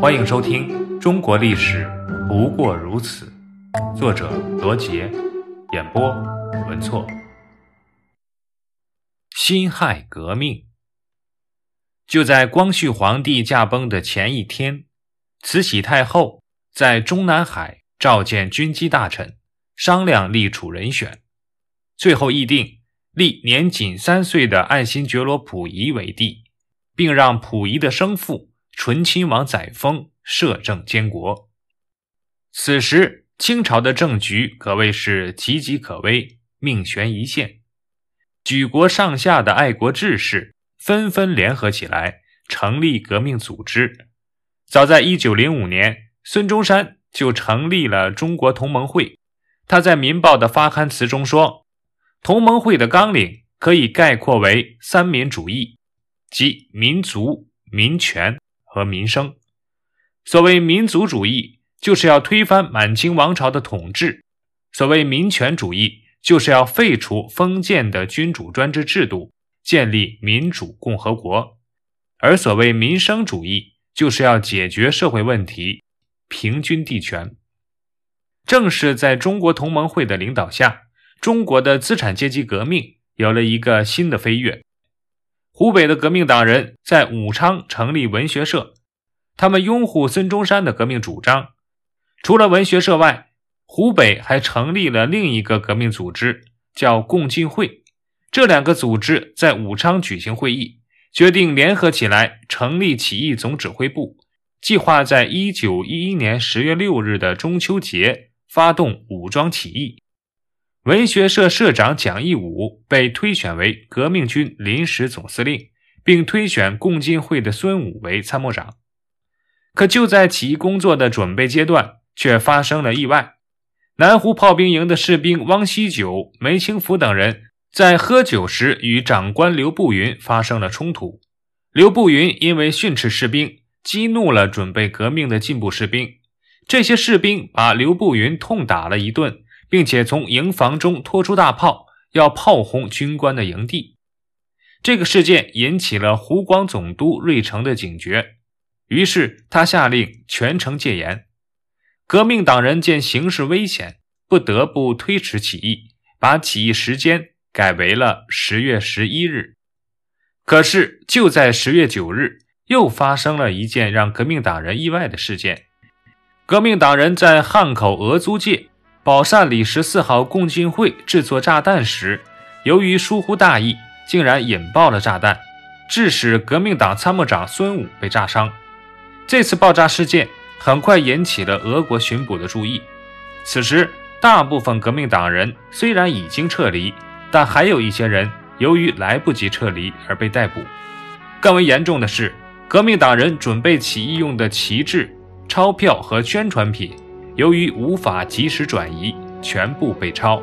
欢迎收听《中国历史不过如此》，作者罗杰，演播文措。辛亥革命就在光绪皇帝驾崩的前一天，慈禧太后在中南海召见军机大臣，商量立储人选，最后议定立年仅三岁的爱新觉罗溥仪为帝，并让溥仪的生父。醇亲王载沣摄政监国。此时，清朝的政局可谓是岌岌可危，命悬一线。举国上下的爱国志士纷纷联合起来，成立革命组织。早在1905年，孙中山就成立了中国同盟会。他在《民报》的发刊词中说：“同盟会的纲领可以概括为三民主义，即民族、民权。”和民生，所谓民族主义，就是要推翻满清王朝的统治；所谓民权主义，就是要废除封建的君主专制制度，建立民主共和国；而所谓民生主义，就是要解决社会问题，平均地权。正是在中国同盟会的领导下，中国的资产阶级革命有了一个新的飞跃。湖北的革命党人在武昌成立文学社，他们拥护孙中山的革命主张。除了文学社外，湖北还成立了另一个革命组织，叫共进会。这两个组织在武昌举行会议，决定联合起来成立起义总指挥部，计划在一九一一年十月六日的中秋节发动武装起义。文学社社长蒋义武被推选为革命军临时总司令，并推选共进会的孙武为参谋长。可就在起义工作的准备阶段，却发生了意外。南湖炮兵营的士兵汪锡九、梅清福等人在喝酒时与长官刘步云发生了冲突。刘步云因为训斥士兵，激怒了准备革命的进步士兵。这些士兵把刘步云痛打了一顿。并且从营房中拖出大炮，要炮轰军官的营地。这个事件引起了湖广总督瑞成的警觉，于是他下令全城戒严。革命党人见形势危险，不得不推迟起义，把起义时间改为了十月十一日。可是就在十月九日，又发生了一件让革命党人意外的事件：革命党人在汉口俄租界。宝善里十四号共进会制作炸弹时，由于疏忽大意，竟然引爆了炸弹，致使革命党参谋长孙武被炸伤。这次爆炸事件很快引起了俄国巡捕的注意。此时，大部分革命党人虽然已经撤离，但还有一些人由于来不及撤离而被逮捕。更为严重的是，革命党人准备起义用的旗帜、钞票和宣传品。由于无法及时转移，全部被抄。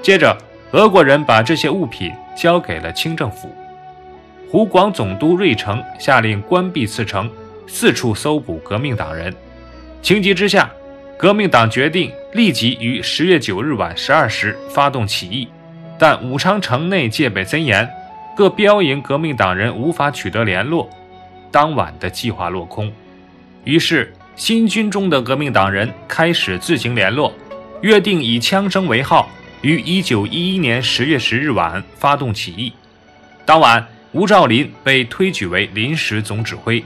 接着，俄国人把这些物品交给了清政府。湖广总督瑞成下令关闭次城，四处搜捕革命党人。情急之下，革命党决定立即于十月九日晚十二时发动起义。但武昌城内戒备森严，各标营革命党人无法取得联络，当晚的计划落空。于是。新军中的革命党人开始自行联络，约定以枪声为号，于一九一一年十月十日晚发动起义。当晚，吴兆麟被推举为临时总指挥。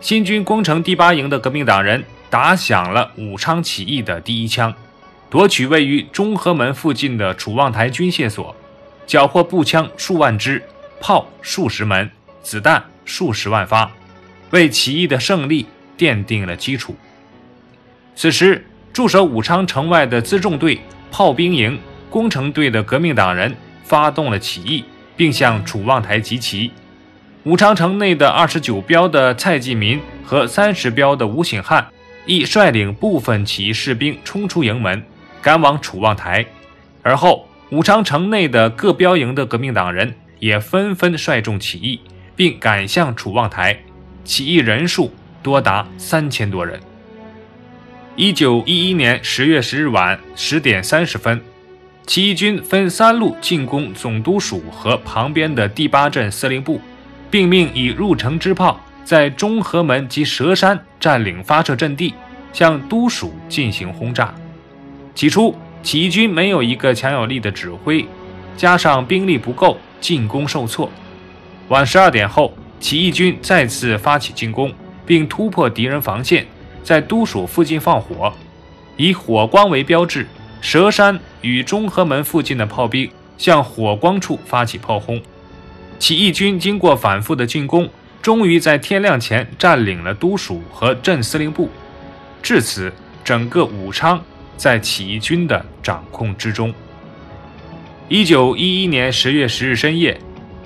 新军攻城第八营的革命党人打响了武昌起义的第一枪，夺取位于中和门附近的楚望台军械所，缴获步枪数万支，炮数十门，子弹数十万发，为起义的胜利。奠定了基础。此时，驻守武昌城外的辎重队、炮兵营、工程队的革命党人发动了起义，并向楚望台集齐。武昌城内的二十九标的蔡继民和三十标的吴醒汉亦率领部分起义士兵冲出营门，赶往楚望台。而后，武昌城内的各标营的革命党人也纷纷率众起义，并赶向楚望台。起义人数。多达三千多人。一九一一年十月十日晚十点三十分，起义军分三路进攻总督署和旁边的第八镇司令部，并命以入城之炮在中和门及蛇山占领发射阵地，向都署进行轰炸。起初，起义军没有一个强有力的指挥，加上兵力不够，进攻受挫。晚十二点后，起义军再次发起进攻，并突破敌人防线，在都署附近放火，以火光为标志。蛇山与中和门附近的炮兵向火光处发起炮轰。起义军经过反复的进攻，终于在天亮前占领了都署和镇司令部。至此，整个武昌在起义军的掌控之中。一九一一年十月十日深夜，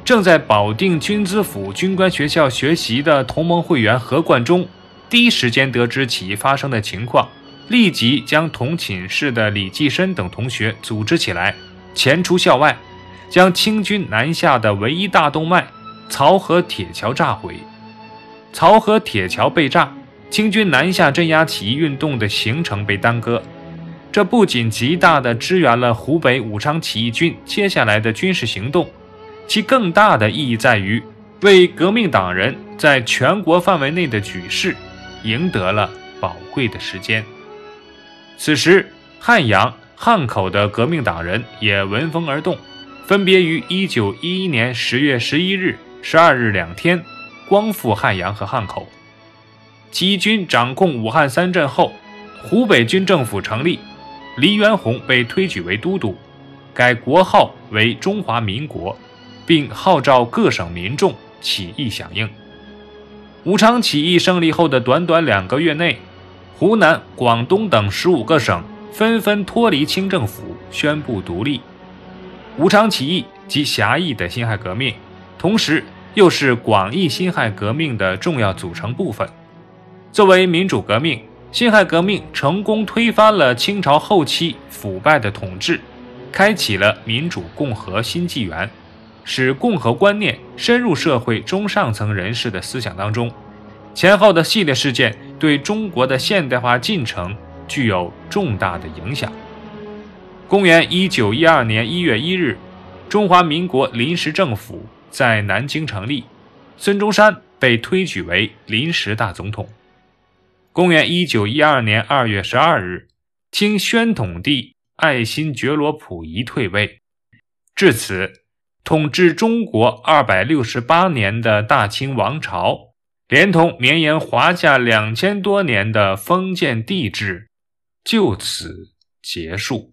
正在保定军资府军官学校学习的同盟会员何冠中，第一时间得知起义发生的情况，立即将同寝室的李济深等同学组织起来，前出校外。将清军南下的唯一大动脉漕河铁桥炸毁，漕河铁桥被炸，清军南下镇压起义运动的行程被耽搁。这不仅极大地支援了湖北武昌起义军接下来的军事行动，其更大的意义在于为革命党人在全国范围内的举事赢得了宝贵的时间。此时，汉阳、汉口的革命党人也闻风而动。分别于一九一一年十月十一日、十二日两天，光复汉阳和汉口。起义军掌控武汉三镇后，湖北军政府成立，黎元洪被推举为都督，改国号为中华民国，并号召各省民众起义响应。武昌起义胜利后的短短两个月内，湖南、广东等十五个省纷纷脱离清政府，宣布独立。武昌起义及狭义的辛亥革命，同时又是广义辛亥革命的重要组成部分。作为民主革命，辛亥革命成功推翻了清朝后期腐败的统治，开启了民主共和新纪元，使共和观念深入社会中上层人士的思想当中。前后的系列事件对中国的现代化进程具有重大的影响。公元一九一二年一月一日，中华民国临时政府在南京成立，孙中山被推举为临时大总统。公元一九一二年二月十二日，清宣统帝爱新觉罗溥仪退位。至此，统治中国二百六十八年的大清王朝，连同绵延华夏两千多年的封建帝制，就此结束。